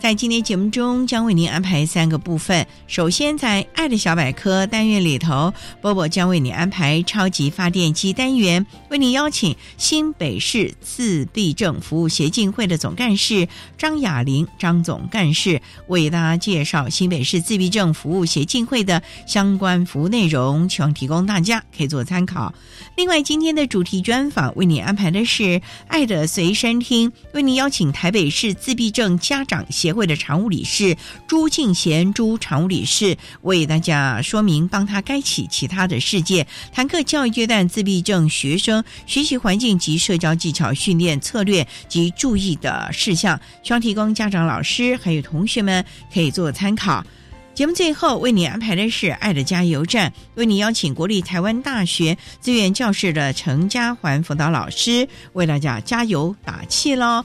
在今天节目中，将为您安排三个部分。首先，在“爱的小百科”单元里头，波波将为你安排超级发电机单元，为您邀请新北市自闭症服务协进会的总干事张雅玲张总干事为大家介绍新北市自闭症服务协进会的相关服务内容，希望提供大家可以做参考。另外，今天的主题专访为你安排的是“爱的随身听”，为您邀请台北市自闭症家长协协会的常务理事朱敬贤朱常务理事为大家说明，帮他开启其他的世界，谈课教育阶段自闭症学生学习环境及社交技巧训练策略及注意的事项，希望提供家长、老师还有同学们可以做参考。节目最后为你安排的是“爱的加油站”，为你邀请国立台湾大学资源教室的陈家环辅导老师为大家加油打气喽。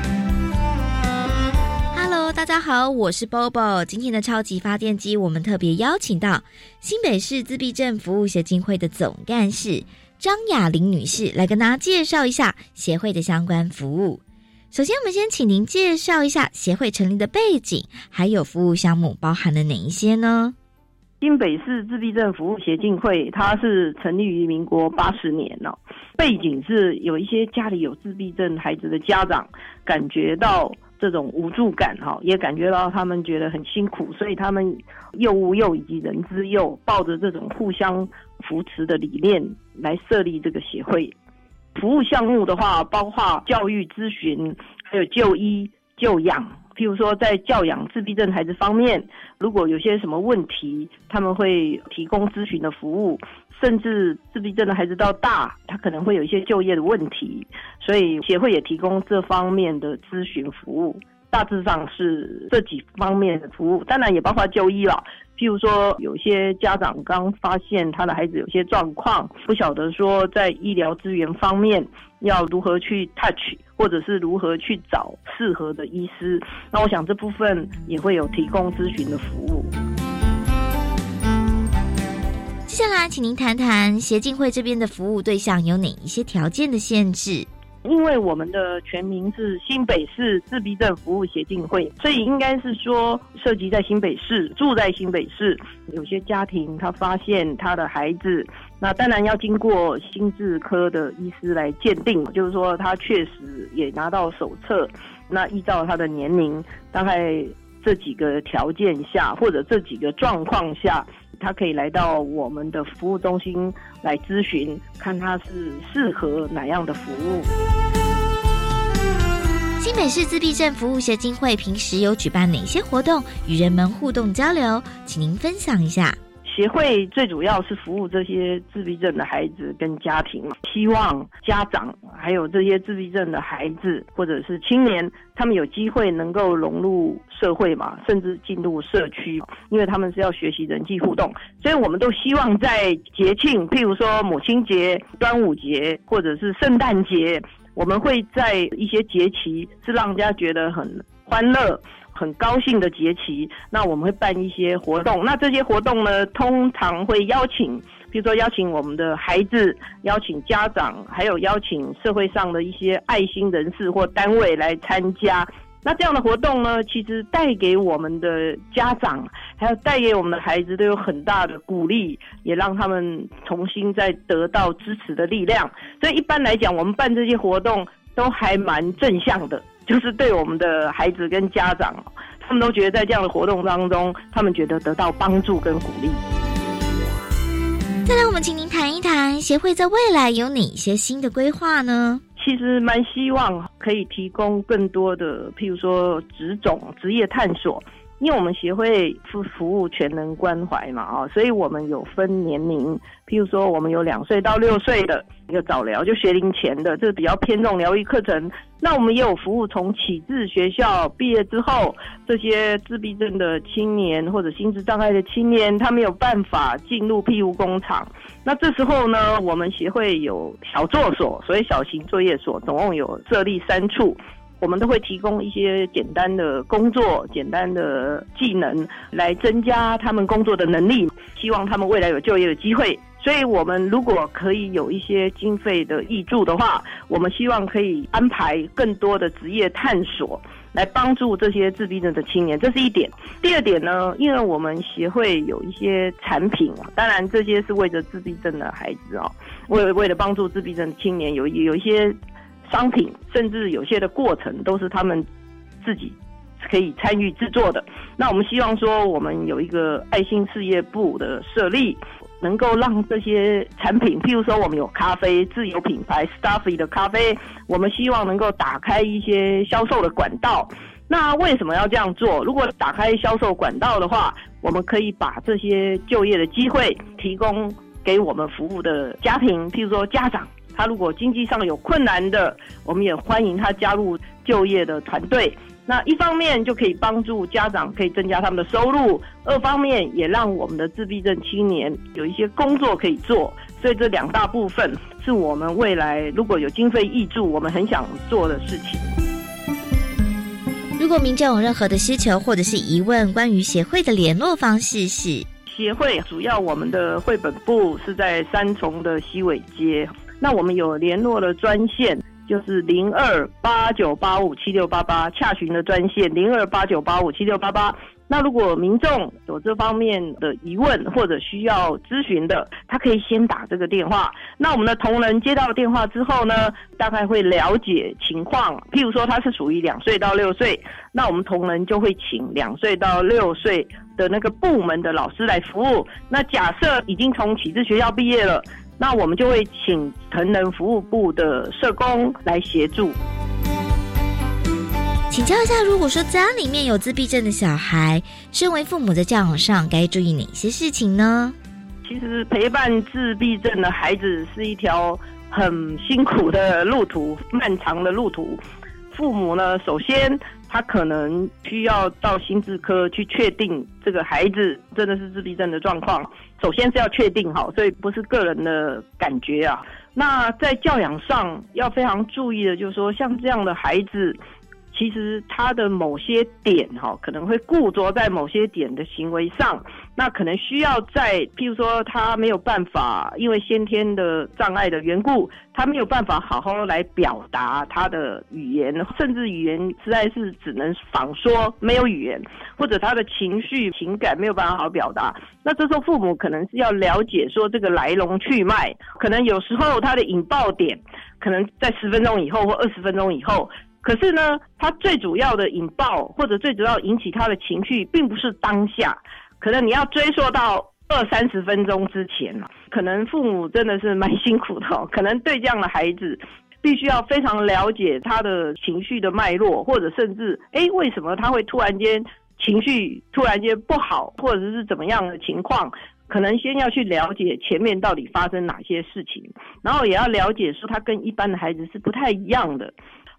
大家好，我是 Bobo。今天的超级发电机，我们特别邀请到新北市自闭症服务协进会的总干事张雅玲女士来跟大家介绍一下协会的相关服务。首先，我们先请您介绍一下协会成立的背景，还有服务项目包含了哪一些呢？新北市自闭症服务协进会，它是成立于民国八十年了。背景是有一些家里有自闭症孩子的家长，感觉到这种无助感，哈，也感觉到他们觉得很辛苦，所以他们幼物幼以及人之幼，抱着这种互相扶持的理念来设立这个协会。服务项目的话，包括教育咨询，还有就医就养。譬如说，在教养自闭症孩子方面，如果有些什么问题，他们会提供咨询的服务。甚至自闭症的孩子到大，他可能会有一些就业的问题，所以协会也提供这方面的咨询服务。大致上是这几方面的服务，当然也包括就医了。譬如说，有些家长刚发现他的孩子有些状况，不晓得说在医疗资源方面要如何去 touch，或者是如何去找适合的医师。那我想这部分也会有提供咨询的服务。接下来，请您谈谈协进会这边的服务对象有哪一些条件的限制？因为我们的全名是新北市自闭症服务协进会，所以应该是说涉及在新北市，住在新北市。有些家庭他发现他的孩子，那当然要经过心智科的医师来鉴定，就是说他确实也拿到手册，那依照他的年龄，大概这几个条件下或者这几个状况下。他可以来到我们的服务中心来咨询，看他是适合哪样的服务。新北市自闭症服务协进会平时有举办哪些活动与人们互动交流？请您分享一下。协会最主要是服务这些自闭症的孩子跟家庭嘛，希望家长还有这些自闭症的孩子或者是青年，他们有机会能够融入社会嘛，甚至进入社区，因为他们是要学习人际互动，所以我们都希望在节庆，譬如说母亲节、端午节或者是圣诞节，我们会在一些节期是让人家觉得很欢乐。很高兴的节期，那我们会办一些活动。那这些活动呢，通常会邀请，比如说邀请我们的孩子，邀请家长，还有邀请社会上的一些爱心人士或单位来参加。那这样的活动呢，其实带给我们的家长，还有带给我们的孩子，都有很大的鼓励，也让他们重新再得到支持的力量。所以一般来讲，我们办这些活动都还蛮正向的。就是对我们的孩子跟家长，他们都觉得在这样的活动当中，他们觉得得到帮助跟鼓励。再来，我们请您谈一谈协会在未来有哪些新的规划呢？其实蛮希望可以提供更多的，譬如说职种、职业探索。因为我们协会服服务全能关怀嘛，啊，所以我们有分年龄，譬如说我们有两岁到六岁的一个早疗，就学龄前的，这是比较偏重疗愈课程。那我们也有服务从启智学校毕业之后，这些自闭症的青年或者心智障碍的青年，他没有办法进入庇护工厂。那这时候呢，我们协会有小作所，所以小型作业所，总共有设立三处。我们都会提供一些简单的工作、简单的技能，来增加他们工作的能力，希望他们未来有就业的机会。所以，我们如果可以有一些经费的益助的话，我们希望可以安排更多的职业探索，来帮助这些自闭症的青年。这是一点。第二点呢，因为我们协会有一些产品，当然这些是为着自闭症的孩子哦，为为了帮助自闭症青年，有有一些。商品，甚至有些的过程都是他们自己可以参与制作的。那我们希望说，我们有一个爱心事业部的设立，能够让这些产品，譬如说我们有咖啡自有品牌 Stuffy 的咖啡，我们希望能够打开一些销售的管道。那为什么要这样做？如果打开销售管道的话，我们可以把这些就业的机会提供给我们服务的家庭，譬如说家长。他如果经济上有困难的，我们也欢迎他加入就业的团队。那一方面就可以帮助家长可以增加他们的收入，二方面也让我们的自闭症青年有一些工作可以做。所以这两大部分是我们未来如果有经费挹注，我们很想做的事情。如果民众有任何的需求或者是疑问，关于协会的联络方式是：协会主要我们的绘本部是在三重的西尾街。那我们有联络的专线，就是零二八九八五七六八八，洽询的专线零二八九八五七六八八。那如果民众有这方面的疑问或者需要咨询的，他可以先打这个电话。那我们的同仁接到电话之后呢，大概会了解情况。譬如说他是属于两岁到六岁，那我们同仁就会请两岁到六岁的那个部门的老师来服务。那假设已经从启智学校毕业了。那我们就会请成人服务部的社工来协助。请教一下，如果说家里面有自闭症的小孩，身为父母在教养上该注意哪些事情呢？其实陪伴自闭症的孩子是一条很辛苦的路途，漫长的路途。父母呢，首先他可能需要到心智科去确定这个孩子真的是自闭症的状况。首先是要确定好，所以不是个人的感觉啊。那在教养上要非常注意的，就是说像这样的孩子。其实他的某些点哈，可能会固着在某些点的行为上，那可能需要在，譬如说他没有办法，因为先天的障碍的缘故，他没有办法好好来表达他的语言，甚至语言实在是只能仿说，没有语言，或者他的情绪情感没有办法好好表达。那这时候父母可能是要了解说这个来龙去脉，可能有时候他的引爆点，可能在十分钟以后或二十分钟以后。可是呢，他最主要的引爆或者最主要引起他的情绪，并不是当下，可能你要追溯到二三十分钟之前。可能父母真的是蛮辛苦的，可能对这样的孩子，必须要非常了解他的情绪的脉络，或者甚至，哎，为什么他会突然间情绪突然间不好，或者是怎么样的情况？可能先要去了解前面到底发生哪些事情，然后也要了解说他跟一般的孩子是不太一样的。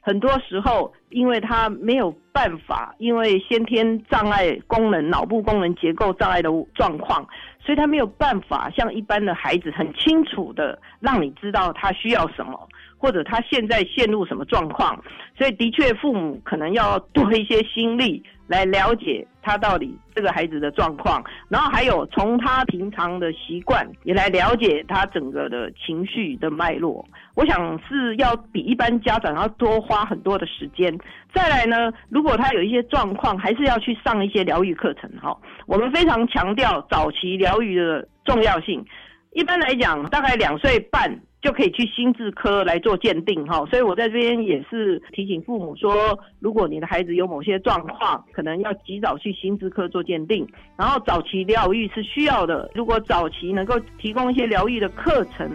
很多时候，因为他没有办法，因为先天障碍功能、脑部功能结构障碍的状况，所以他没有办法像一般的孩子很清楚的让你知道他需要什么。或者他现在陷入什么状况，所以的确父母可能要多一些心力来了解他到底这个孩子的状况，然后还有从他平常的习惯也来了解他整个的情绪的脉络。我想是要比一般家长要多花很多的时间。再来呢，如果他有一些状况，还是要去上一些疗愈课程。哈，我们非常强调早期疗愈的重要性。一般来讲，大概两岁半。就可以去心智科来做鉴定哈，所以我在这边也是提醒父母说，如果你的孩子有某些状况，可能要及早去心智科做鉴定，然后早期疗愈是需要的。如果早期能够提供一些疗愈的课程，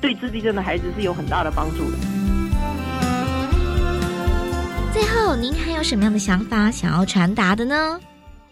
对自闭症的孩子是有很大的帮助的。最后，您还有什么样的想法想要传达的呢？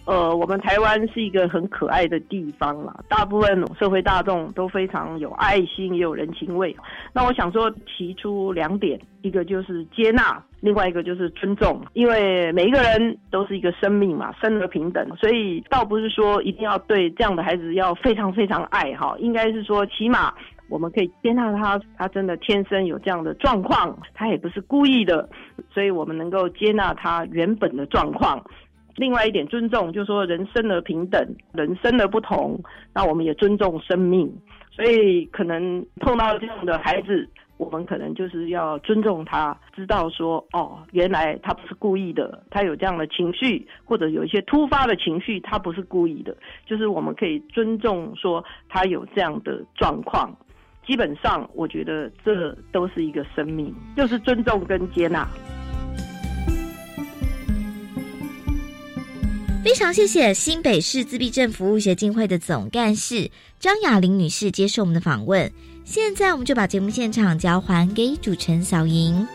呃，我们台湾是一个很可爱的地方啦，大部分社会大众都非常有爱心，也有人情味。那我想说，提出两点，一个就是接纳，另外一个就是尊重。因为每一个人都是一个生命嘛，生而平等，所以倒不是说一定要对这样的孩子要非常非常爱哈，应该是说起码我们可以接纳他，他真的天生有这样的状况，他也不是故意的，所以我们能够接纳他原本的状况。另外一点尊重，就是说人生的平等，人生的不同，那我们也尊重生命。所以可能碰到这样的孩子，我们可能就是要尊重他，知道说哦，原来他不是故意的，他有这样的情绪，或者有一些突发的情绪，他不是故意的。就是我们可以尊重说他有这样的状况。基本上，我觉得这都是一个生命，就是尊重跟接纳。非常谢谢新北市自闭症服务协进会的总干事张雅玲女士接受我们的访问。现在我们就把节目现场交还给主持人小莹。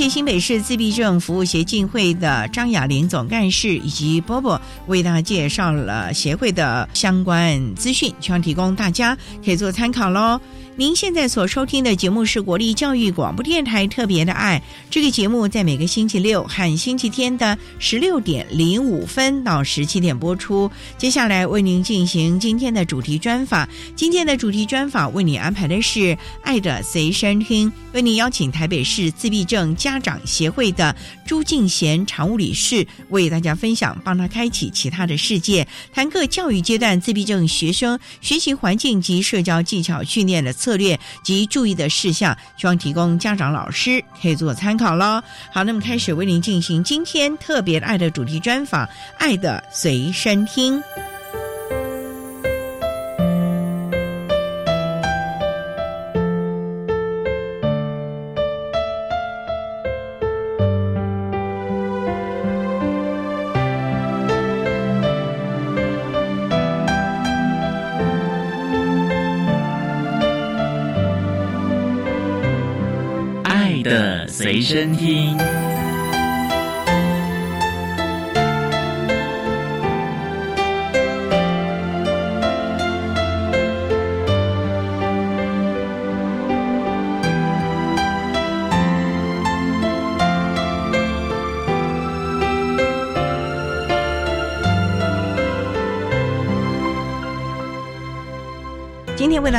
谢新北市自闭症服务协进会的张雅玲总干事以及波波为大家介绍了协会的相关资讯，希望提供大家可以做参考喽。您现在所收听的节目是国立教育广播电台特别的爱，这个节目在每个星期六和星期天的十六点零五分到十七点播出。接下来为您进行今天的主题专访，今天的主题专访为你安排的是《爱的随身听》，为您邀请台北市自闭症家长协会的朱敬贤常务理事为大家分享，帮他开启其他的世界，谈各教育阶段自闭症学生学习环境及社交技巧训练的策。策略及注意的事项，希望提供家长、老师可以做参考喽。好，那么开始为您进行今天特别爱的主题专访，《爱的随身听》。的随身听。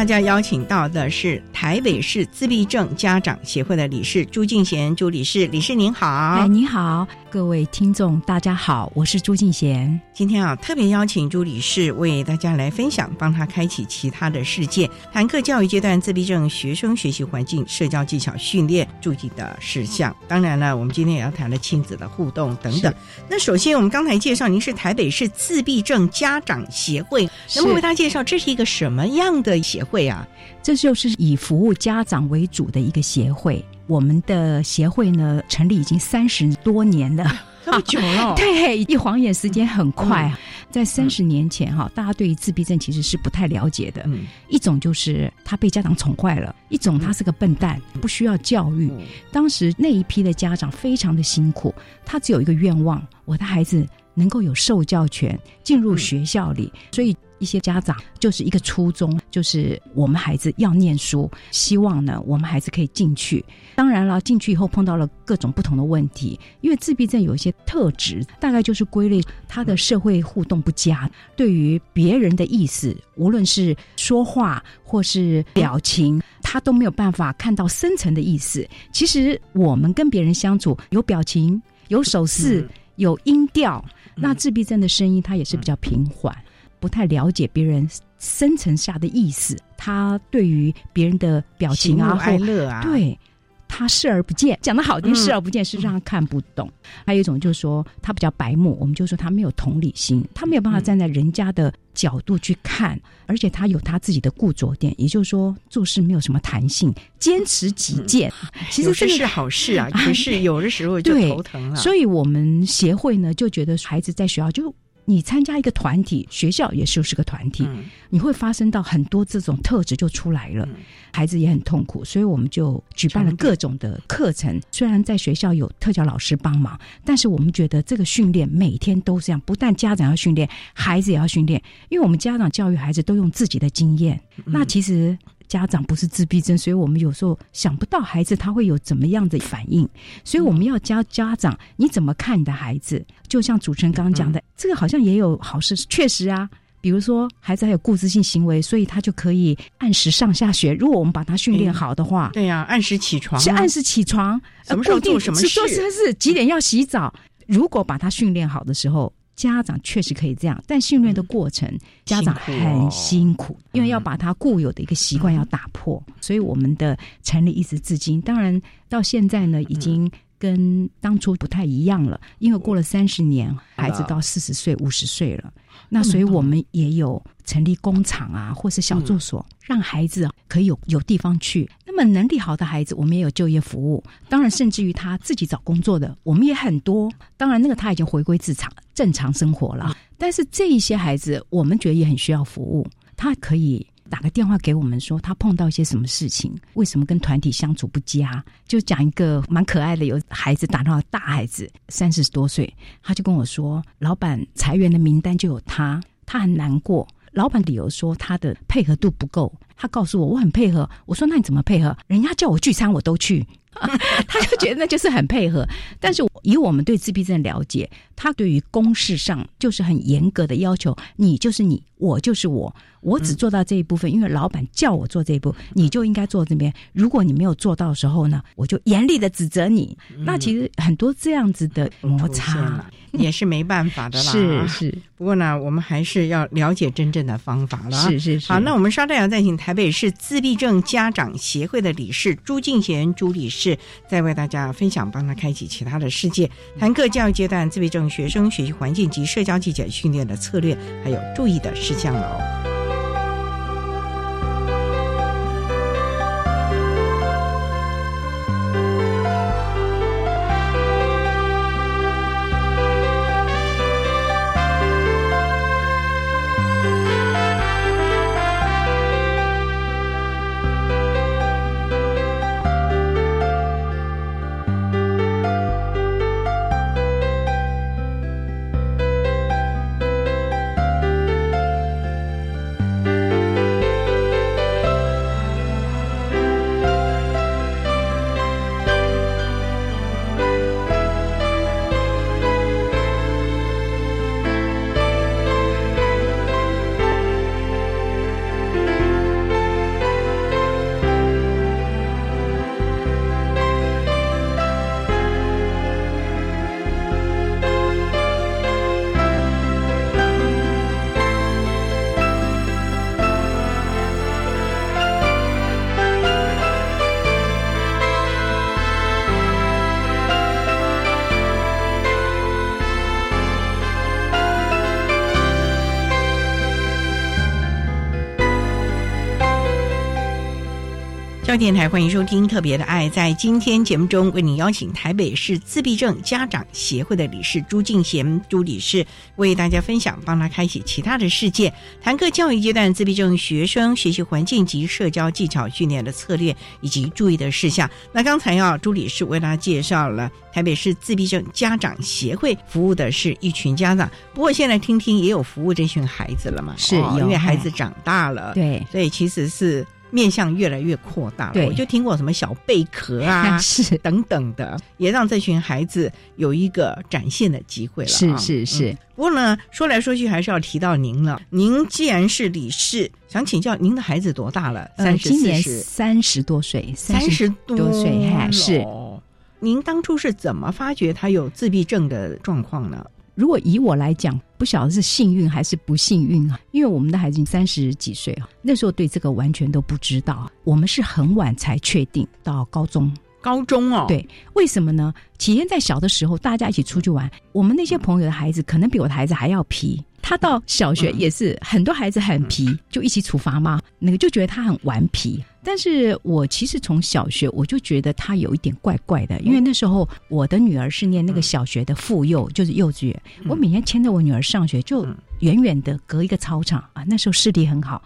大家邀请到的是台北市自闭症家长协会的理事朱敬贤朱理事，理事您好，哎，你好。各位听众，大家好，我是朱敬贤。今天啊，特别邀请朱理事为大家来分享，帮他开启其他的世界，谈课教育阶段自闭症学生学习环境、社交技巧训练注意的事项。当然了，我们今天也要谈的亲子的互动等等。那首先，我们刚才介绍，您是台北市自闭症家长协会，能不能为大家介绍这是一个什么样的协会啊？这就是以服务家长为主的一个协会。我们的协会呢，成立已经三十多年了。这么久了，对，一晃眼时间很快啊。在三十年前哈，大家对于自闭症其实是不太了解的。嗯一种就是他被家长宠坏了，一种他是个笨蛋，不需要教育。当时那一批的家长非常的辛苦，他只有一个愿望：我的孩子能够有受教权，进入学校里。所以一些家长就是一个初衷，就是我们孩子要念书，希望呢我们孩子可以进去。当然了，进去以后碰到了各种不同的问题，因为自闭症有一些特质，大概就是归类他的社会互动不佳，对于别人的意思，无论是说话或是表情，他都没有办法看到深层的意思。其实我们跟别人相处，有表情，有手势，有音调。那自闭症的声音，它也是比较平缓，不太了解别人深层下的意思。他对于别人的表情啊，哀乐啊，，对他视而不见，讲的好听，嗯视而不见是让他看不懂。还有一种就是说他比较白目，我们就说他没有同理心，他没有办法站在人家的角度去看，而且他有他自己的固着点，也就是说做事没有什么弹性，坚持己见。其实这是好事啊，可是有的时候就头疼了。所以我们协会呢就觉得孩子在学校就。你参加一个团体，学校也就是个团体，嗯你会发生到很多这种特质就出来了，嗯孩子也很痛苦，所以我们就举办了各种的课程。虽然在学校有特教老师帮忙，但是我们觉得这个训练每天都这样，不但家长要训练，孩子也要训练，因为我们家长教育孩子都用自己的经验。嗯那其实家长不是自闭症，所以我们有时候想不到孩子他会有怎么样的反应，所以我们要教家长你怎么看你的孩子。就像主持人刚刚讲的，这个好像也有好事，确实啊。比如说，孩子还有固执性行为，所以他就可以按时上下学。如果我们把他训练好的话，对呀，按时起床啊，是按时起床，什么时候呃固定做什么事是是几点要洗澡。如果把他训练好的时候，家长确实可以这样，但训练的过程，家长辛苦哦很辛苦，因为要把他固有的一个习惯要打破。所以我们的成立一直至今，当然到现在呢，已经。跟当初不太一样了，因为过了三十年，孩子到四十岁、五十岁了，那所以我们也有成立工厂啊，或是小住所，让孩子可以有有地方去。那么能力好的孩子，我们也有就业服务。当然，甚至于他自己找工作的，我们也很多。当然，那个他已经回归正常正常生活了。但是这一些孩子，我们觉得也很需要服务。他可以打个电话给我们说，他碰到一些什么事情，为什么跟团体相处不佳？就讲一个蛮可爱的，有孩子打电话，大孩子三十多岁，他就跟我说，老板裁员的名单就有他，他很难过。老板理由说他的配合度不够，他告诉我我很配合，我说那你怎么配合？人家叫我聚餐我都去，他就觉得那就是很配合。但是以我们对自闭症了解，他对于公事上就是很严格的要求，你就是你，我就是我，我只做到这一部分，因为老板叫我做这一步，你就应该做这边。如果你没有做到的时候呢，我就严厉的指责你。那其实很多这样子的摩擦了，也是没办法的啦。是是不过呢，我们还是要了解真正的方法了啊。是是是。好，那我们稍待要再请台北市自闭症家长协会的理事朱敬贤朱理事，再为大家分享，帮他开启其他的世界，谈课教育阶段自闭症学生学习环境及社交技巧训练的策略，还有注意的事项了哦。教电台欢迎收听《特别的爱》。在今天节目中，为您邀请台北市自闭症家长协会的理事朱敬贤朱理事，为大家分享，帮他开启其他的世界，谈各教育阶段自闭症学生学习环境及社交技巧训练的策略以及注意的事项。那刚才啊，朱理事为大家介绍了台北市自闭症家长协会服务的是一群家长，不过现在听听也有服务这群孩子了嘛？是，哦、因为孩子长大了，对，所以其实是。面向越来越扩大了，我就听过什么小贝壳啊，是等等的，也让这群孩子有一个展现的机会了。是是是、嗯。不过呢，说来说去还是要提到您了。您既然是理事，想请教您的孩子多大了？三十、呃，今年三十多岁，三十多岁，还是。您当初是怎么发觉他有自闭症的状况呢？如果以我来讲，不晓得是幸运还是不幸运啊？因为我们的孩子三十几岁啊，那时候对这个完全都不知道。我们是很晚才确定到高中，高中哦，对，为什么呢？起先在小的时候，大家一起出去玩，我们那些朋友的孩子可能比我的孩子还要皮。他到小学也是、嗯、很多孩子很皮，就一起处罚嘛，那个就觉得他很顽皮。但是我其实从小学我就觉得他有一点怪怪的，因为那时候我的女儿是念那个小学的妇幼，就是幼稚园。我每天牵着我女儿上学，就远远的隔一个操场啊，那时候视力很好，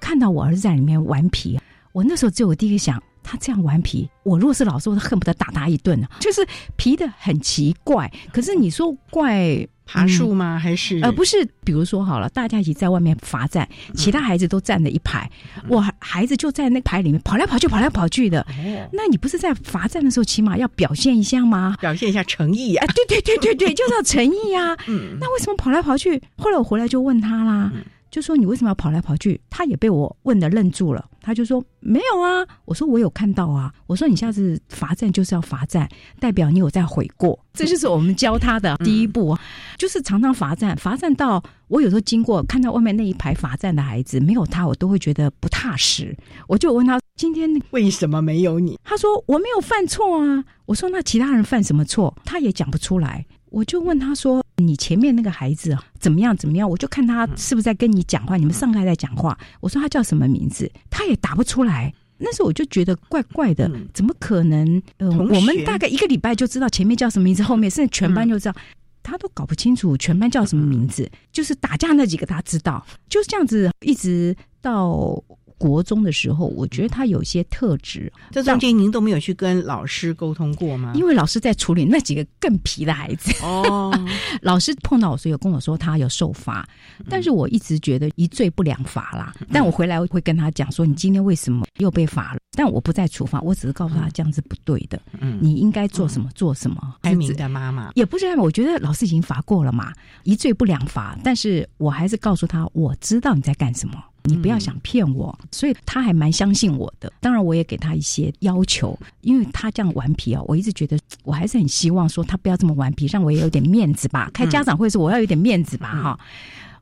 看到我儿子在里面顽皮，我那时候只有我第一个想。他这样顽皮，我如果是老师，我都恨不得打他一顿啊！就是皮的很奇怪，可是你说怪爬树吗？嗯、还是呃不是？比如说好了，大家一起在外面罚站，其他孩子都站了一排，嗯、我孩子就在那排里面跑来跑去，跑来跑去的。哦、那你不是在罚站的时候，起码要表现一下吗？表现一下诚意呀、啊！对对对对对，就是要诚意呀、啊！嗯，那为什么跑来跑去？后来我回来就问他啦。嗯就说你为什么要跑来跑去？他也被我问的愣住了。他就说没有啊。我说我有看到啊。我说你下次罚站就是要罚站，代表你有在悔过。这就是我们教他的 第一步，就是常常罚站。罚站到我有时候经过看到外面那一排罚站的孩子，没有他我都会觉得不踏实。我就问他今天为什么没有你？他说我没有犯错啊。我说那其他人犯什么错？他也讲不出来。我就问他说：“你前面那个孩子怎么样？怎么样？”我就看他是不是在跟你讲话，你们上课在讲话。我说他叫什么名字，他也答不出来。那时候我就觉得怪怪的，嗯、怎么可能？呃，我们大概一个礼拜就知道前面叫什么名字，后面甚至全班就知道，嗯、他都搞不清楚全班叫什么名字。就是打架那几个他知道，就是这样子，一直到。国中的时候，我觉得他有些特质。这中间您都没有去跟老师沟通过吗？因为老师在处理那几个更皮的孩子。哦，老师碰到我时有跟我说他有受罚，但是我一直觉得一罪不两罚啦。嗯、但我回来会跟他讲说，你今天为什么又被罚了？但我不再处罚，我只是告诉他这样是不对的。嗯，你应该做什么、嗯、做什么。开明的妈妈也不是，我觉得老师已经罚过了嘛，一罪不两罚。但是我还是告诉他，我知道你在干什么。你不要想骗我，嗯、所以他还蛮相信我的。当然，我也给他一些要求，因为他这样顽皮啊，我一直觉得我还是很希望说他不要这么顽皮，让我也有点面子吧。开家长会时我要有点面子吧，哈、嗯。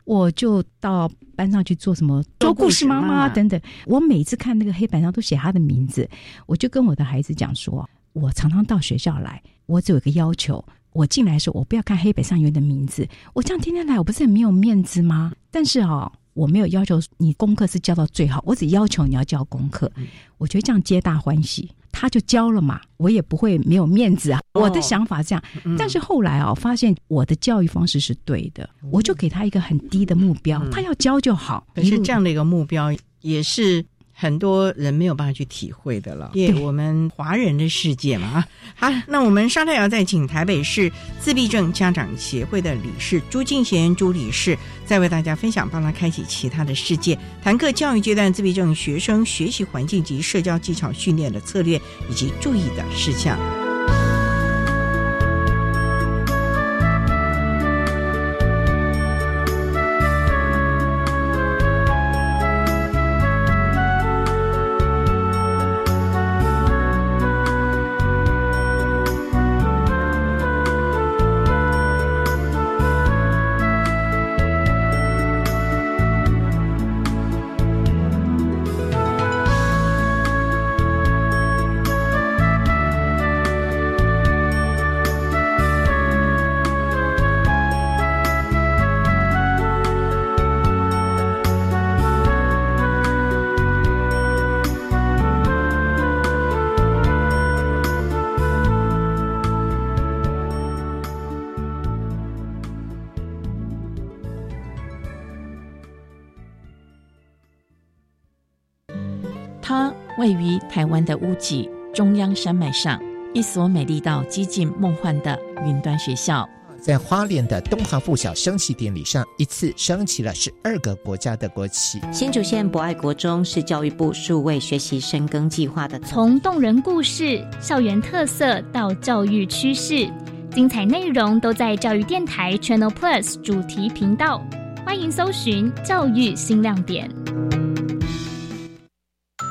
我就到班上去做什么说故事妈妈等等。我每次看那个黑板上都写他的名字，我就跟我的孩子讲说，我常常到学校来，我只有一个要求。我进来的时候，我不要看黑板上有你的名字。我这样天天来，我不是很没有面子吗？但是哦。我没有要求你功课是教到最好，我只要求你要教功课。嗯、我觉得这样皆大欢喜，他就教了嘛，我也不会没有面子啊。哦、我的想法这样，嗯、但是后来啊，发现我的教育方式是对的，嗯、我就给他一个很低的目標，嗯、他要教就好。可是这样的一个目标，也是很多人没有办法去体会的了。对我们华人的世界嘛，好，那我们稍待要再请台北市自闭症家长协会的理事朱敬贤朱理事，再为大家分享，帮他开启其他的世界，谈课教育阶段自闭症学生学习环境及社交技巧训练的策略以及注意的事項。央山脉上，一所美丽到接近梦幻的云端学校。在花莲的东华附小升旗典礼上，一次升起了十二个国家的国旗。新竹县博爱国中是教育部数位学习深耕计划的，从动人故事、校园特色到教育趋势，精彩内容都在教育电台 Channel Plus 主题频道，欢迎搜寻教育新亮点。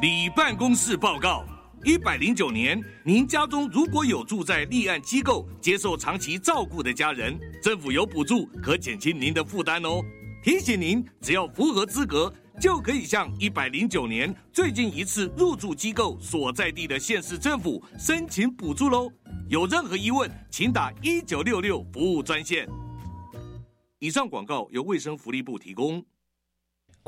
李办公室报告：一百零九年，您家中如果有住在立案机构接受长期照顾的家人，政府有补助可减轻您的负担哦。提醒您，只要符合资格，就可以向一百零九年最近一次入住机构所在地的县市政府申请补助喽。有任何疑问，请打一九六六服务专线。以上广告由卫生福利部提供。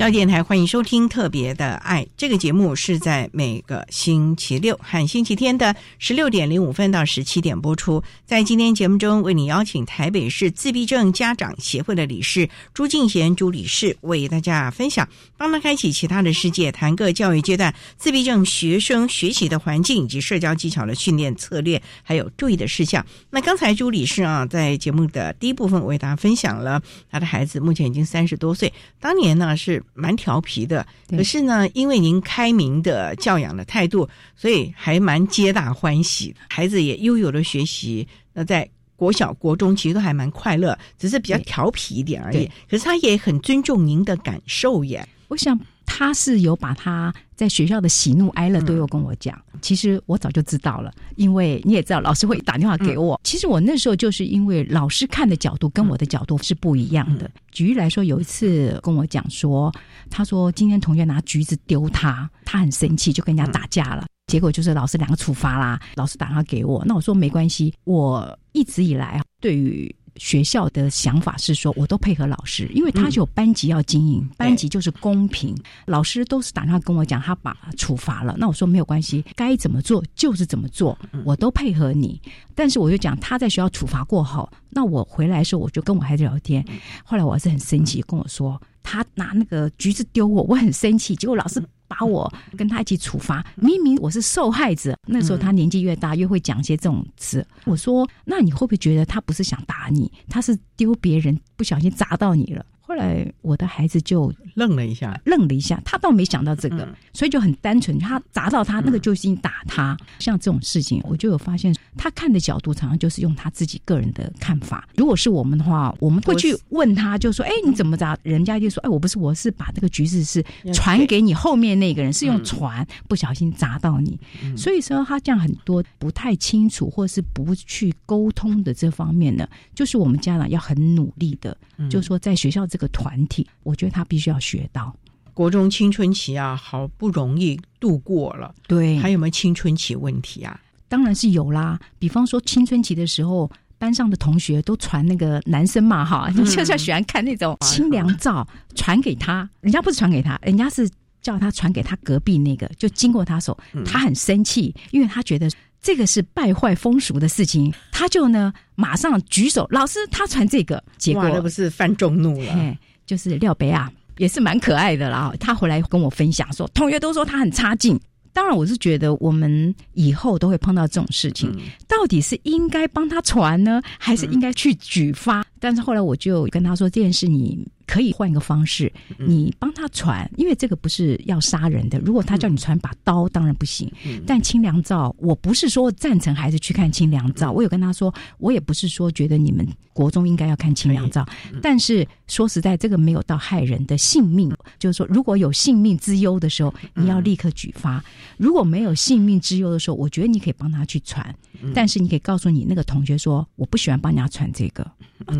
教育电台欢迎收听《特别的爱》这个节目，是在每个星期六和星期天的十六点零五分到十七点播出。在今天节目中，为你邀请台北市自闭症家长协会的理事朱敬贤朱理事为大家分享，帮他开启其他的世界，谈个教育阶段自闭症学生学习的环境以及社交技巧的训练策略，还有注意的事项。那刚才朱理事啊，在节目的第一部分为大家分享了他的孩子目前已经三十多岁，当年呢是。蛮调皮的，可是呢，因为您开明的教养的态度，所以还蛮皆大欢喜。孩子也悠悠的学习，那在国小、国中其实都还蛮快乐，只是比较调皮一点而已。可是他也很尊重您的感受耶。我想他是有把他在学校的喜怒哀乐都有跟我讲。其实我早就知道了，因为你也知道，老师会打电话给我。其实我那时候就是因为老师看的角度跟我的角度是不一样的。举例来说，有一次跟我讲说，他说今天同学拿橘子丢他，他很生气，就跟人家打架了。结果就是老师两个处罚啦。老师打电话给我，那我说没关系，我一直以来对于。学校的想法是说，我都配合老师，因为他就有班级要经营，班级就是公平。老师都是打电话跟我讲，他把处罚了，那我说没有关系，该怎么做就是怎么做，我都配合你。但是我就讲，他在学校处罚过后，那我回来的时候，我就跟我孩子聊天。后来我还是很生气，跟我说他拿那个橘子丢我，我很生气。结果老师。把我跟他一起处罚，明明我是受害者。那时候他年纪越大，越会讲些这种词。我说：“那你会不会觉得他不是想打你，他是丢别人，不小心砸到你了？”后来我的孩子就愣了一下，愣了一下，他倒没想到这个，所以就很单纯，他砸到他那个就已经打他。像这种事情，我就有发现，他看的角度常常就是用他自己个人的看法。如果是我们的话，我们会去问他，就说：“哎，你怎么砸？”人家就说：“哎，我不是，我是把这个橘子是传给你后面那个人，是用传不小心砸到你。”所以说，他这样很多不太清楚，或是不去沟通的这方面呢，就是我们家长要很努力的，就是说在学校这。个团体，我觉得他必须要学到国中青春期啊，好不容易度过了，对，还有没有青春期问题啊？当然是有啦。比方说青春期的时候，班上的同学都传那个男生嘛，哈，你就是喜欢看那种清凉照，传给他，人家不是传给他，人家是叫他传给他隔壁那个，就经过他手，他很生气，因为他觉得这个是败坏风俗的事情，他就呢马上举手，老师他传这个，结果那不是犯众怒了，就是廖北啊，也是蛮可爱的啦。他回来跟我分享说，同学都说他很差劲。当然，我是觉得我们以后都会碰到这种事情，到底是应该帮他传呢，还是应该去举发？但是后来我就跟他说，这件事你。可以换一个方式，你帮他传，因为这个不是要杀人的。如果他叫你传把刀，当然不行。但清凉照，我不是说赞成孩子去看清凉照。我有跟他说，我也不是说觉得你们国中应该要看清凉照。但是说实在，这个没有到害人的性命。就是说，如果有性命之忧的时候，你要立刻举发；如果没有性命之忧的时候，我觉得你可以帮他去传。但是你可以告诉你那个同学说，我不喜欢帮人家传这个，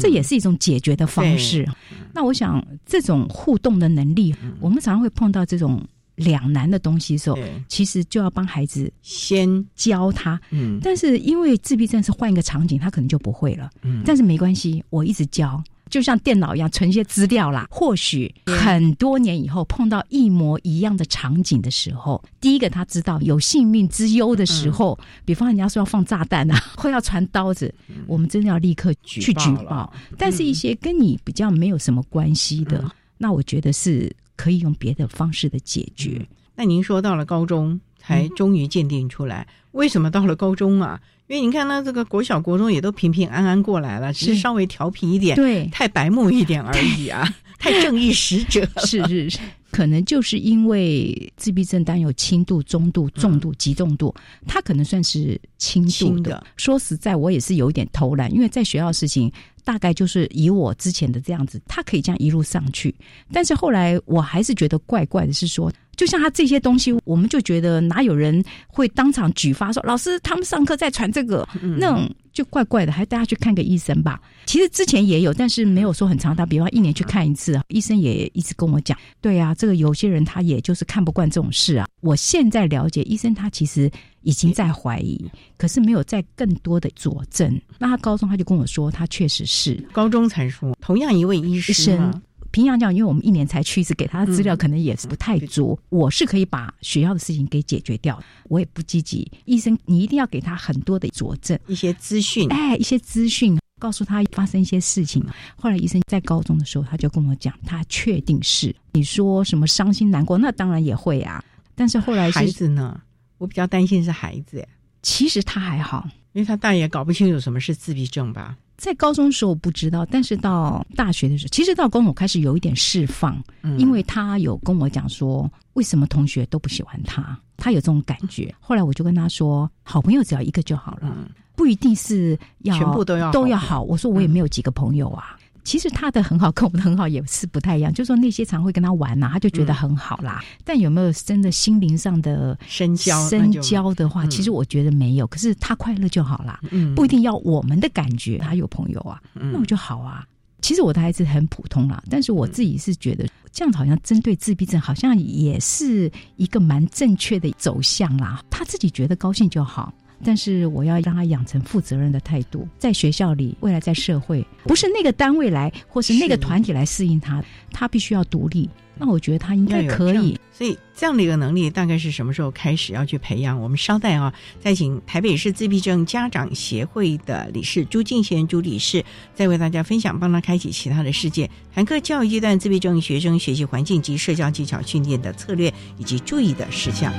这也是一种解决的方式。那我想，这种互动的能力，我们常常会碰到这种两难的东西的时候，其实就要帮孩子先教他。嗯，但是因为自闭症是换一个场景，他可能就不会了。嗯，但是没关系，我一直教。就像电脑一样存一些资料啦，或许很多年以后碰到一模一样的场景的时候，第一个他知道有性命之忧的时候，比方人家说要放炸弹啊，或要传刀子，我们真的要立刻去举报。但是，一些跟你比较没有什么关系的，那我觉得是可以用别的方式的解决。那您说到了高中才终于鉴定出来，为什么到了高中啊？因为你看呢，这个国小、国中也都平平安安过来了，只是稍微调皮一点，对，太白目一点而已啊，太正义使者。是是是，可能就是因为自闭症单有轻度、中度、重度、极重度，他可能算是轻度的。说实在，我也是有一点偷懒，因为在学校的事情，大概就是以我之前的这样子，他可以这样一路上去。但是后来我还是觉得怪怪的，是说。就像他这些东西，我们就觉得哪有人会当场举发说老师他们上课在传这个，那种就怪怪的，还带他去看个医生吧。其实之前也有，但是没有说很长。他比方一年去看一次，医生也一直跟我讲，对啊，这个有些人他也就是看不惯这种事啊。我现在了解，医生他其实已经在怀疑，可是没有再更多的佐证。那他高中他就跟我说，他确实是高中才说，同样一位医生。平阳讲，因为我们一年才去一次，给他的资料可能也是不太足。我是可以把学校的事情给解决掉，我也不积极。医生，你一定要给他很多的佐证，一些资讯，哎，一些资讯，告诉他发生一些事情。后来医生在高中的时候，他就跟我讲，他确定是你说什么伤心难过，那当然也会啊。但是后来孩子呢，我比较担心是孩子，其实他还好，因为他大也搞不清楚什么是自闭症吧。在高中的时候我不知道，但是到大学的时候，其实到高中我开始有一点释放，因为他有跟我讲说，为什么同学都不喜欢他，他有这种感觉。后来我就跟他说，好朋友只要一个就好了，不一定是要全部都要都要好。我说我也没有几个朋友啊。其实他的很好跟我们的很好也是不太一样，就说那些常会跟他玩呐，他就觉得很好啦。但有没有真的心灵上的深交？深交的话，其实我觉得没有。可是他快乐就好啦，不一定要我们的感觉。他有朋友啊，那我就好啊。其实我的孩子很普通啦，但是我自己是觉得这样好像针对自闭症，好像也是一个蛮正确的走向啦。他自己觉得高兴就好。但是我要让他养成负责任的态度，在学校里，未来在社会，不是那个单位来，或是那个团体来适应他，他必须要独立。那我觉得他应该可以。所以这样的一个能力，大概是什么时候开始要去培养？我们稍待啊，再请台北市自闭症家长协会的理事朱敬贤朱理事，再为大家分享，帮他开启其他的世界，谈课教育阶段自闭症学生学习环境及社交技巧训练的策略以及注意的事项。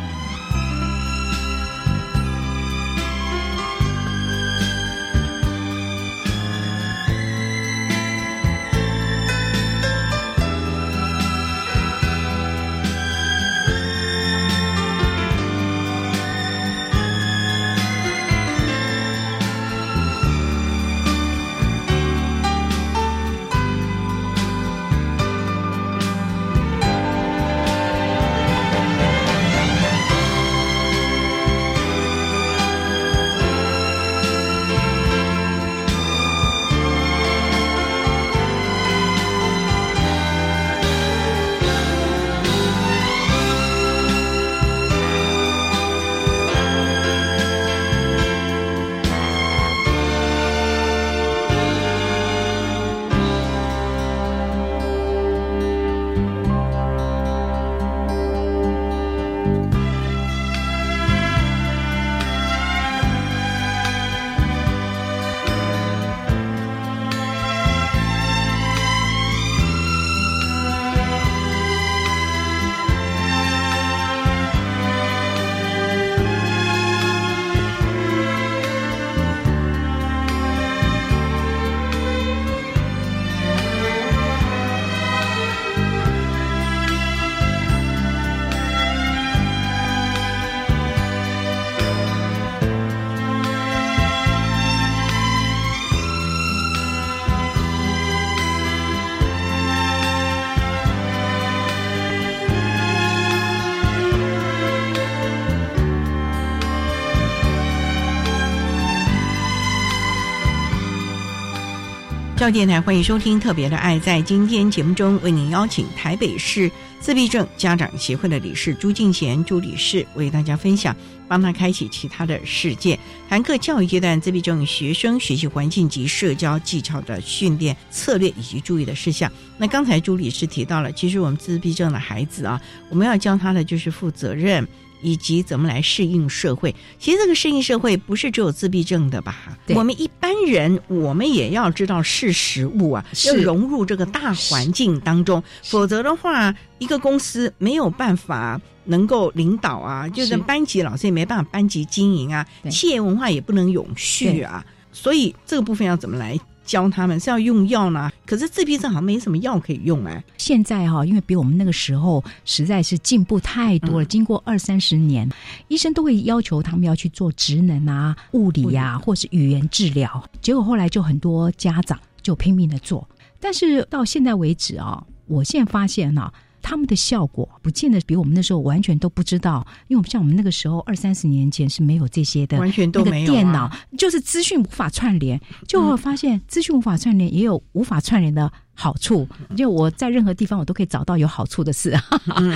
教育电台欢迎收听《特别的爱》。在今天节目中，为您邀请台北市自闭症家长协会的理事朱静贤朱理事为大家分享，帮他开启其他的世界，谈课教育阶段自闭症学生学习环境及社交技巧的训练策略以及注意的事项。那刚才朱理事提到了，其实我们自闭症的孩子啊，我们要教他的就是负责任。以及怎么来适应社会？其实这个适应社会不是只有自闭症的吧？我们一般人，我们也要知道识时务啊，要融入这个大环境当中，否则的话，一个公司没有办法能够领导啊，就是班级老师也没办法班级经营啊，企业文化也不能永续啊，所以这个部分要怎么来？教他们是要用药呢，可是自闭症好像没什么药可以用哎。现在哈，因为比我们那个时候实在是进步太多了，经过二三十年，医生都会要求他们要去做职能啊、物理呀，或是语言治疗。结果后来就很多家长就拼命的做，但是到现在为止啊，我现在发现呢。他们的效果不见得比我们那时候完全都不知道，因为我们像我们那个时候二三十年前是没有这些的，完全都没有电脑，就是资讯无法串联，就会发现资讯无法串联也有无法串联的好处。就我在任何地方我都可以找到有好处的事，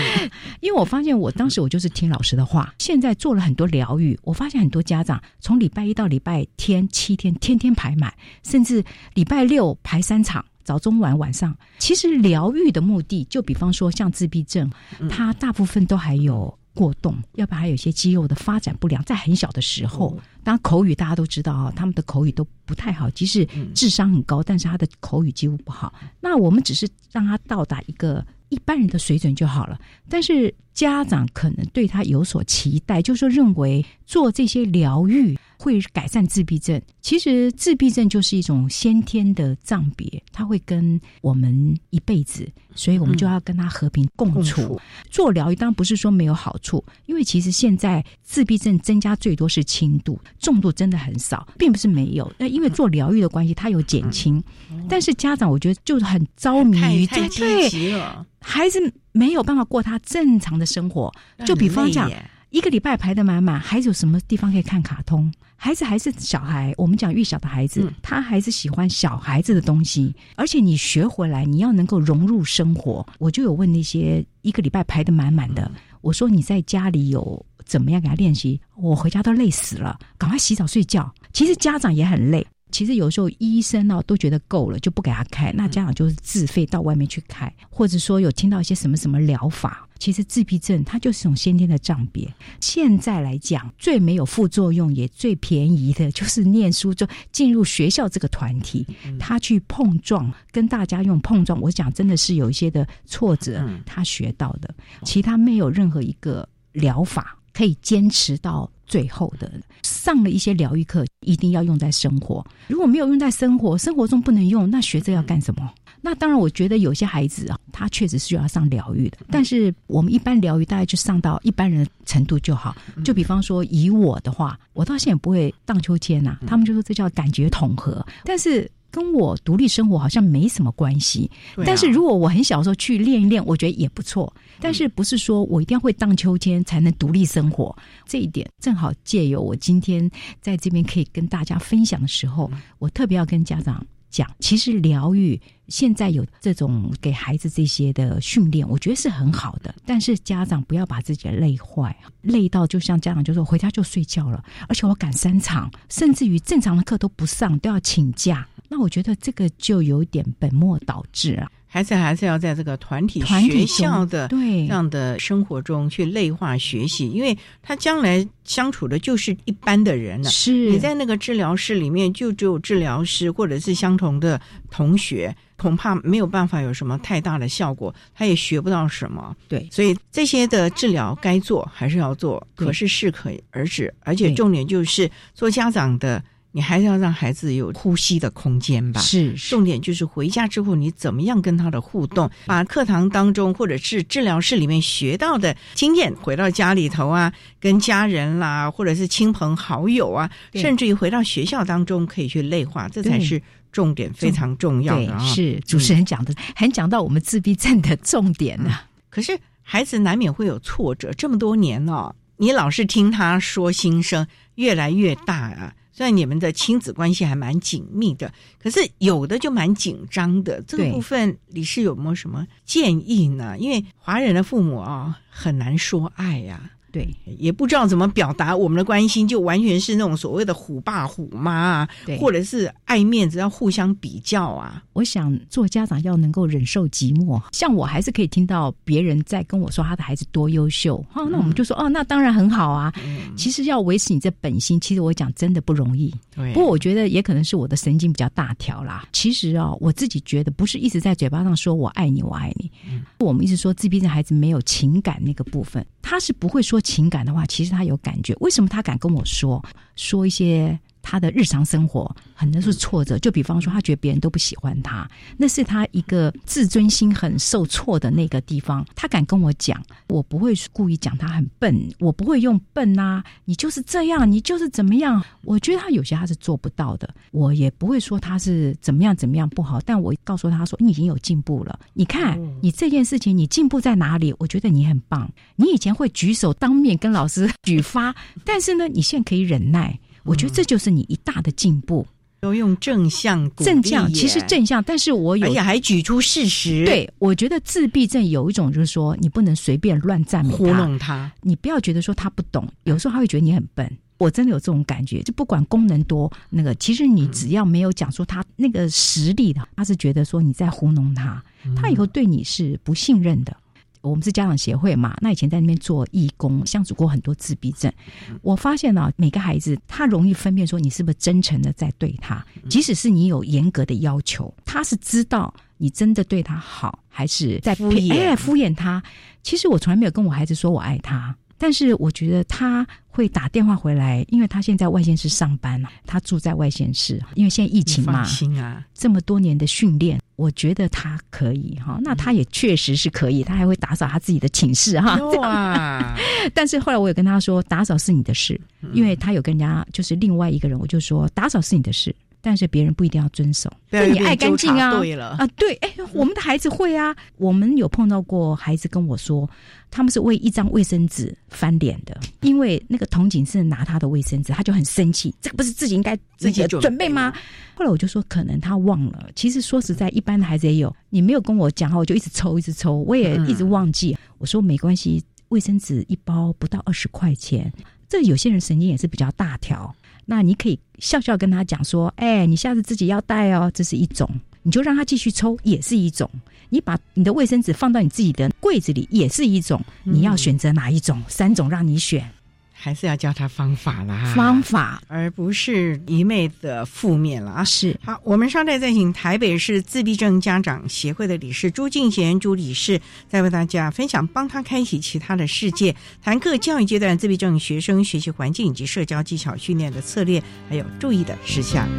因为我发现我当时我就是听老师的话，现在做了很多疗愈，我发现很多家长从礼拜一到礼拜天七天天天排满，甚至礼拜六排三场。早中晚晚上，其实疗愈的目的，就比方说像自闭症，它大部分都还有过动，要不然还有一些肌肉的发展不良，在很小的时候，当然口语大家都知道啊，他们的口语都不太好，即使智商很高，但是他的口语几乎不好。那我们只是让他到达一个一般人的水准就好了，但是家长可能对他有所期待，就是说认为做这些疗愈。会改善自闭症，其实自闭症就是一种先天的障别，它会跟我们一辈子，所以我们就要跟他和平共处。做疗愈当然不是说没有好处，因为其实现在自闭症增加最多是轻度，重度真的很少，并不是没有。那因为做疗愈的关系，它有减轻，但是家长我觉得就是很着迷于太积了，孩子没有办法过他正常的生活，就比方讲。一个礼拜排得满满，孩子有什么地方可以看卡通？孩子还是小孩，我们讲越小的孩子，他还是喜欢小孩子的东西。而且你学回来，你要能够融入生活。我就有问那些一个礼拜排得满满的，我说你在家里有怎么样给他练习？我回家都累死了，赶快洗澡睡觉。其实家长也很累。其实有时候医生哦都觉得够了，就不给他开。那家长就是自费到外面去开，或者说有听到一些什么什么疗法。其实自闭症它就是一种先天的障别。现在来讲，最没有副作用也最便宜的就是念书，就进入学校这个团体，他去碰撞，跟大家用碰撞。我讲真的是有一些的挫折，他学到的，其他没有任何一个疗法可以坚持到。最后的上了一些疗愈课，一定要用在生活。如果没有用在生活，生活中不能用，那学这要干什么？那当然，我觉得有些孩子啊，他确实是要上疗愈的。但是我们一般疗愈，大概就上到一般人的程度就好。就比方说，以我的话，我到现在不会荡秋千呐。他们就说这叫感觉统合，但是。跟我独立生活好像没什么关系，但是如果我很小时候去练一练，我觉得也不错。但是不是说我一定要会荡秋千才能独立生活？这一点正好借由我今天在这边可以跟大家分享的时候，我特别要跟家长讲，其实疗愈现在有这种给孩子这些的训练，我觉得是很好的。但是家长不要把自己累坏，累到就像家长就说回家就睡觉了，而且我赶三场，甚至于正常的课都不上，都要请假。那我觉得这个就有点本末倒置啊，孩子还是要在这个团体学校的对这样的生活中去内化学习，因为他将来相处的就是一般的人了。是你在那个治疗室里面，就只有治疗师或者是相同的同学，恐怕没有办法有什么太大的效果，他也学不到什么。对，所以这些的治疗该做还是要做，可是适可而止，而且重点就是做家长的。你还是要让孩子有呼吸的空间吧。是，重点就是回家之后你怎么样跟他的互动，把课堂当中或者是治疗室里面学到的经验回到家里头啊，跟家人啦，或者是亲朋好友啊，甚至于回到学校当中可以去内化，这才是重点，非常重要的啊。是主持人讲的，很讲到我们自闭症的重点呢。可是孩子难免会有挫折，这么多年了，你老是听他说心声，越来越大啊。虽然你们的亲子关系还蛮紧密的，可是有的就蛮紧张的。这个部分，李氏有没有什么建议呢？因为华人的父母啊、很难说爱呀、对，也不知道怎么表达我们的关心，就完全是那种所谓的虎爸虎妈啊，或者是爱面子要互相比较啊。我想做家长要能够忍受寂寞，像我还是可以听到别人在跟我说他的孩子多优秀，哦，那我们就说哦，那当然很好啊。其实要维持你这本心，其实我讲真的不容易。对不过我觉得也可能是我的神经比较大条啦。其实啊、我自己觉得不是一直在嘴巴上说我爱你，我爱你。我们一直说自闭症孩子没有情感那个部分，他是不会说情感的话，其实他有感觉。为什么他敢跟我说说一些？他的日常生活很多是挫折，就比方说，他觉得别人都不喜欢他，那是他一个自尊心很受挫的那个地方。他敢跟我讲，我不会故意讲他很笨，我不会用笨啊，你就是这样，你就是怎么样。我觉得他有些他是做不到的，我也不会说他是怎么样怎么样不好，但我告诉他说，你已经有进步了，你看你这件事情你进步在哪里？我觉得你很棒，你以前会举手当面跟老师举发，但是呢，你现在可以忍耐。我觉得这就是你一大的进步。都用正向正向其实正向，但是我有而且还举出事实，对，我觉得自闭症有一种就是说，你不能随便乱赞美他，糊弄他。你不要觉得说他不懂，有时候他会觉得你很笨。我真的有这种感觉，就不管功能多那个，其实你只要没有讲说他那个实力的，他是觉得说你在糊弄他，他以后对你是不信任的。我们是家长协会嘛，那以前在那边做义工，相处过很多自闭症。我发现啊，每个孩子他容易分辨说你是不是真诚的在对他，即使是你有严格的要求，他是知道你真的对他好，还是在敷衍哎敷衍他。其实我从来没有跟我孩子说我爱他。但是我觉得他会打电话回来，因为他现在外县市上班了，他住在外县市，因为现在疫情嘛放，心啊，这么多年的训练，我觉得他可以哈。那他也确实是可以，他还会打扫他自己的寝室哈。哇，但是后来我有跟他说，打扫是你的事，嗯因为他有跟人家就是另外一个人，我就说打扫是你的事。但是别人不一定要遵守，不要就你爱干净啊！对了啊，对，哎，我们的孩子会啊。我们有碰到过孩子跟我说，他们是为一张卫生纸翻脸的，因为那个童警是拿他的卫生纸，他就很生气，这个不是自己应该自己准准备吗？后来我就说，可能他忘了。其实说实在，一般的孩子也有，你没有跟我讲话，我就一直抽，一直抽，我也一直忘记。我说没关系，卫生纸一包不到二十块钱。这有些人神经也是比较大条，那你可以笑笑跟他讲说：“哎，你下次自己要带哦。”这是一种，你就让他继续抽，也是一种。你把你的卫生纸放到你自己的柜子里，也是一种。你要选择哪一种？三种让你选。还是要教他方法啦，方法，而不是一昧的负面了啊。是好，我们稍待再请台北市自闭症家长协会的理事朱敬贤朱理事，再为大家分享帮他开启其他的世界，谈各教育阶段自闭症学生学习环境以及社交技巧训练的策略，还有注意的事项。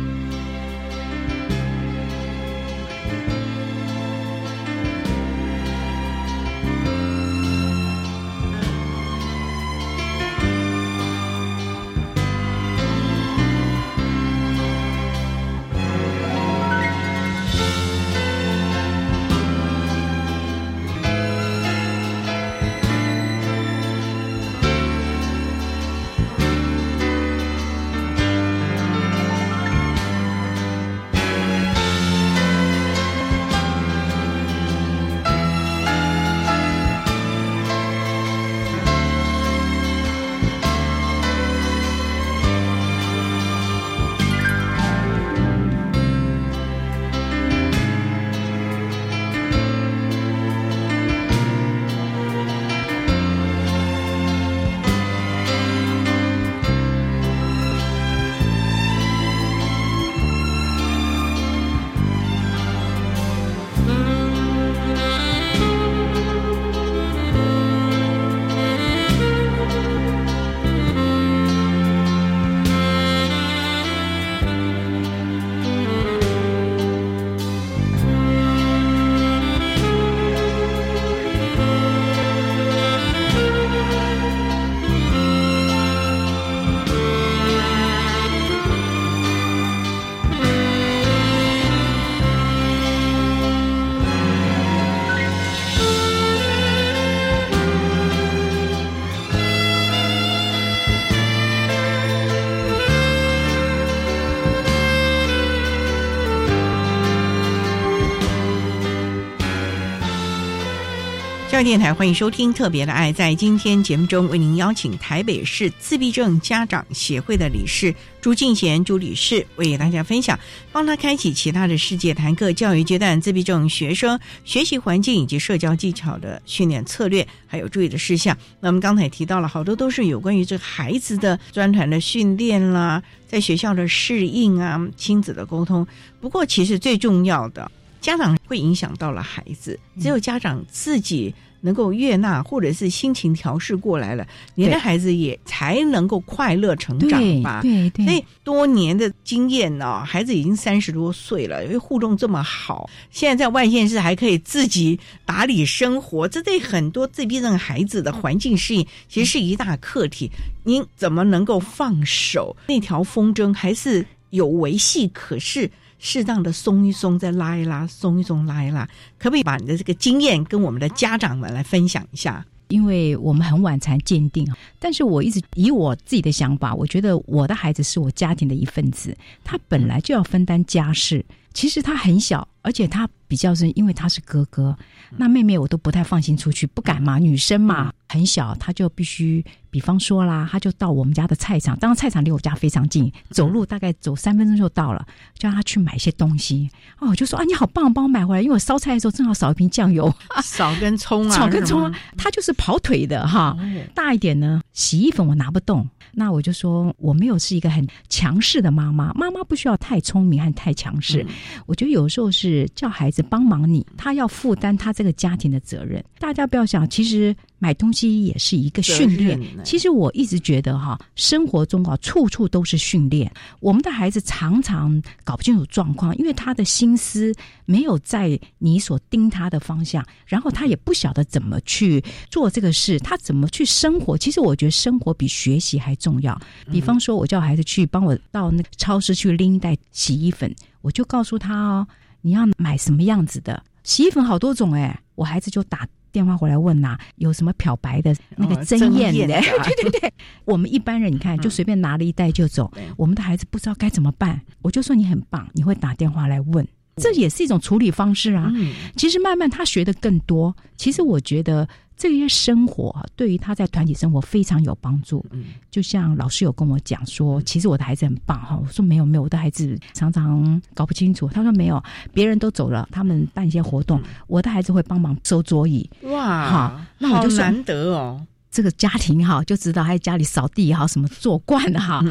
教育电台欢迎收听《特别的爱》。在今天节目中，为您邀请台北市自闭症家长协会的理事朱敬贤朱理事，为大家分享，帮他开启其他的世界，谈课教育阶段自闭症学生学习环境以及社交技巧的训练策略，还有注意的事项。那我们刚才提到了好多都是有关于这个孩子的专团的训练啦，在学校的适应啊，亲子的沟通。不过，其实最重要的。家长会影响到了孩子，只有家长自己能够悦纳，或者是心情调试过来了，你的孩子也才能够快乐成长吧。对对，所以多年的经验呢，孩子已经三十多岁了，因为互动这么好，现在在外县市还可以自己打理生活，这对很多自闭症孩子的环境适应其实是一大课题。您怎么能够放手？那条风筝还是有维系，可是。适当的松一松，再拉一拉，松一松，拉一拉，可不可以把你的这个经验跟我们的家长们来分享一下？因为我们很晚才鉴定，但是我一直以我自己的想法，我觉得我的孩子是我家庭的一份子，他本来就要分担家事。其实他很小，而且他比较是因为他是哥哥，那妹妹我都不太放心出去，不敢嘛，女生嘛，很小，他就必须，比方说啦，他就到我们家的菜场，当然菜场离我家非常近，走路大概走三分钟就到了，叫他去买一些东西。哦，我就说啊，你好棒，帮我买回来，因为我烧菜的时候正好少一瓶酱油，少根葱啊，少根葱啊，他就是跑腿的哈。大一点呢，洗衣粉我拿不动。那我就说，我没有是一个很强势的妈妈，妈妈不需要太聪明和太强势。我觉得有时候是叫孩子帮忙你，他要负担他这个家庭的责任。大家不要想，其实。买东西也是一个训练。其实我一直觉得哈，生活中啊，处处都是训练。我们的孩子常常搞不清楚状况，因为他的心思没有在你所盯他的方向，然后他也不晓得怎么去做这个事，他怎么去生活。其实我觉得生活比学习还重要。比方说，我叫孩子去帮我到那个超市去拎一袋洗衣粉，我就告诉他哦，你要买什么样子的洗衣粉，好多种哎，我孩子就打。电话回来问呐，有什么漂白的那个针眼的？对对对，我们一般人你看就随便拿了一袋就走，我们的孩子不知道该怎么办。我就说你很棒，你会打电话来问。这也是一种处理方式啊。其实慢慢他学的更多。其实我觉得这些生活对于他在团体生活非常有帮助。就像老师有跟我讲说，其实我的孩子很棒哈。我说没有没有，我的孩子常常搞不清楚。他说没有，别人都走了，他们办一些活动，我的孩子会帮忙收桌椅。哇，好，那我就难得哦。这个家庭哈就知道，还有家里扫地哈，什么做惯的哈。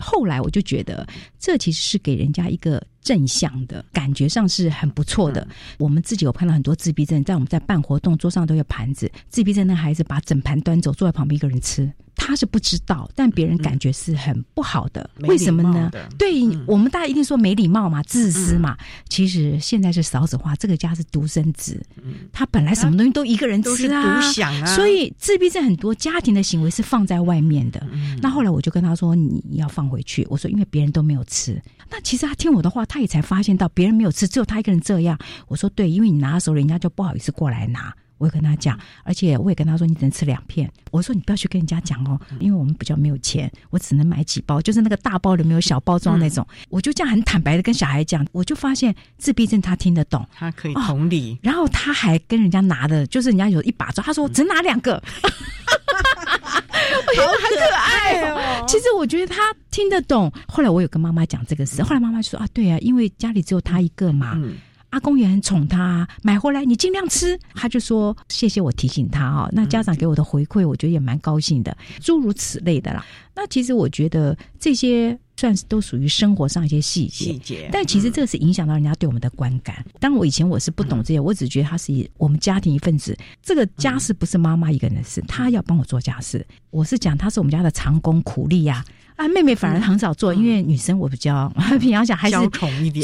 后来我就觉得，这其实是给人家一个。正向的感觉上是很不错的。我们自己有看到很多自闭症，在我们在办活动，桌上都有盘子，自闭症的孩子把整盘端走，坐在旁边一个人吃，他是不知道，但别人感觉是很不好的。为什么呢？对我们大家一定说没礼貌嘛，自私嘛。其实现在是少子化，这个家是独生子，他本来什么东西都一个人吃啊，独享啊。所以自闭症很多家庭的行为是放在外面的。那后来我就跟他说，你要放回去。我说，因为别人都没有吃。那其实他听我的话。他也才发现到别人没有吃，只有他一个人这样。我说对，因为你拿的时候，人家就不好意思过来拿。我也跟他讲，而且我也跟他说，你只能吃两片。我说你不要去跟人家讲哦，因为我们比较没有钱，我只能买几包，就是那个大包的，没有小包装那种。我就这样很坦白的跟小孩讲，我就发现自闭症他听得懂，他可以同理。然后他还跟人家拿的，就是人家有一把抓，他说只拿两个。好可爱哦！其实我觉得他听得懂。后来我有跟妈妈讲这个事，后来妈妈就说啊，对啊，因为家里只有他一个嘛，阿公也很宠他，买回来你尽量吃。他就说谢谢我提醒他哦。那家长给我的回馈，我觉得也蛮高兴的，诸如此类的啦。那其实我觉得这些。算是都属于生活上一些细节，但其实这个是影响到人家对我们的观感。当我以前我是不懂这些，我只觉得他是我们家庭一份子。这个家事不是妈妈一个人的事，她要帮我做家事。我是讲他是我们家的长工苦力呀，啊，妹妹反而很少做，因为女生我比较 平常讲还是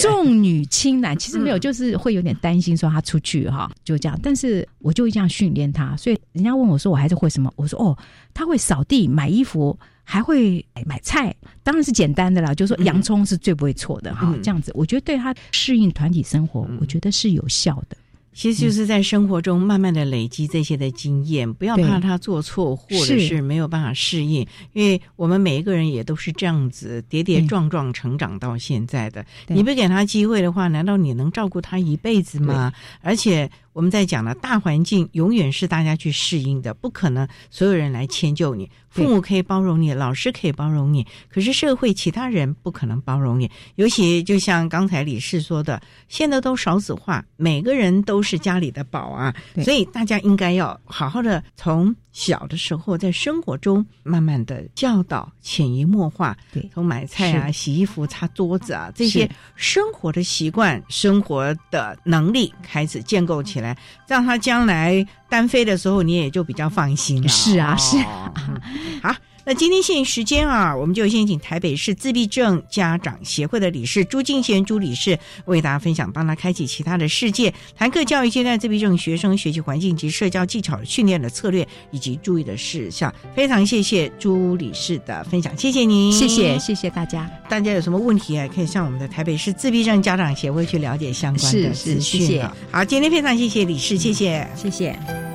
重女轻男，其实没有，就是会有点担心说她出去哈，就这样。但是我就这样训练她，所以人家问我说我还是会什么，我说哦，她会扫地、买衣服。还会买菜，当然是简单的啦。就是说洋葱是最不会错的哈。这样子，我觉得对他适应团体生活，我觉得是有效的。其实就是在生活中慢慢的累积这些的经验，不要怕他做错或者是没有办法适应，因为我们每一个人也都是这样子跌跌撞撞成长到现在的。你不给他机会的话，难道你能照顾他一辈子吗？而且。我们在讲的大环境永远是大家去适应的，不可能所有人来迁就你。父母可以包容你，老师可以包容你，可是社会其他人不可能包容你。尤其就像刚才李氏说的，现在都少子化，每个人都是家里的宝啊，所以大家应该要好好的从小的时候在生活中慢慢的教导，潜移默化。对，从买菜啊、洗衣服、擦桌子啊这些生活的习惯、生活的能力开始建构起来，让他将来单飞的时候，你也就比较放心了。是啊，是啊。好，那今天限时间啊，我们就先请台北市自闭症家长协会的理事朱敬贤朱理事为大家分享，帮他开启其他的世界，谈课教育阶段自闭症学生学习环境及社交技巧训练的策略以及注意的事项。非常谢谢朱理事的分享，谢谢您，谢谢谢谢大家。大家有什么问题啊，可以向我们的台北市自闭症家长协会去了解相关的资讯啊。好，今天非常谢谢理事，谢谢，谢谢。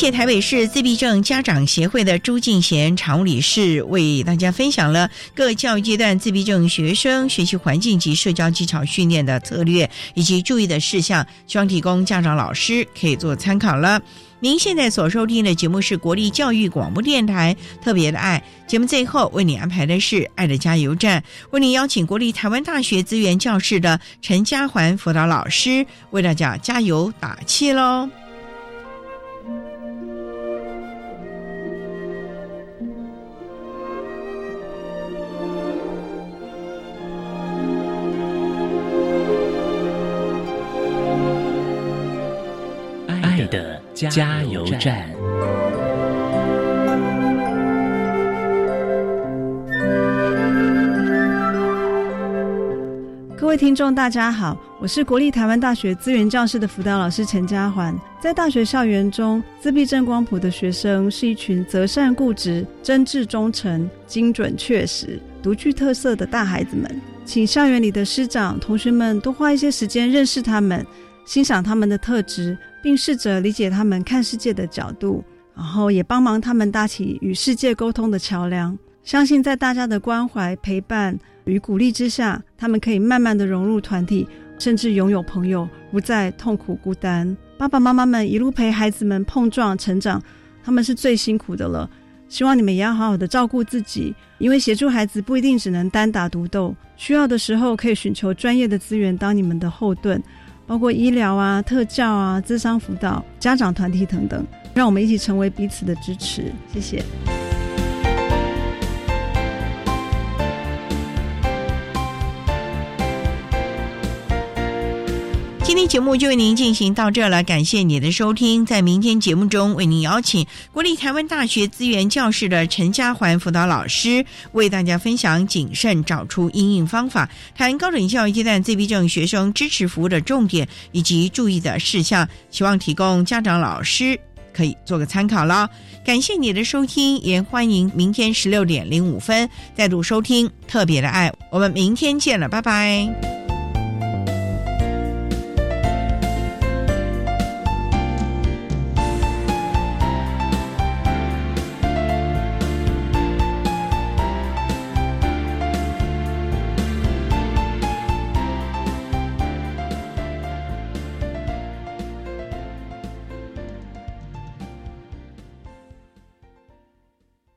谢台北市自闭症家长协会的朱敬贤常务理事为大家分享了各教育阶段自闭症学生学习环境及社交技巧训练的策略以及注意的事项，希望提供家长老师可以做参考了。您现在所收听的节目是国立教育广播电台特别的爱节目，最后为你安排的是爱的加油站，为你邀请国立台湾大学资源教室的陈家环辅导老师为大家加油打气喽。加油站。各位听众，大家好，我是国立台湾大学资源教室的辅导老师陈家环。在大学校园中，自闭症光谱的学生是一群择善固执、真挚忠诚、精准确实、独具特色的大孩子们。请校园里的师长、同学们多花一些时间认识他们，欣赏他们的特质。并试着理解他们看世界的角度，然后也帮忙他们搭起与世界沟通的桥梁。相信在大家的关怀、陪伴与鼓励之下，他们可以慢慢的融入团体，甚至拥有朋友，不再痛苦孤单。爸爸妈妈们一路陪孩子们碰撞成长，他们是最辛苦的了。希望你们也要好好的照顾自己，因为协助孩子不一定只能单打独斗，需要的时候可以寻求专业的资源当你们的后盾。包括医疗啊、特教啊、智商辅导、家长团体等等，让我们一起成为彼此的支持。谢谢。今天节目就为您进行到这了，感谢你的收听。在明天节目中，为您邀请国立台湾大学资源教室的陈家环辅导老师，为大家分享谨慎找出应应方法，谈高等教育阶段自闭症学生支持服务的重点以及注意的事项，希望提供家长老师可以做个参考了。感谢你的收听，也欢迎明天十六点零五分再度收听特别的爱。我们明天见了，拜拜。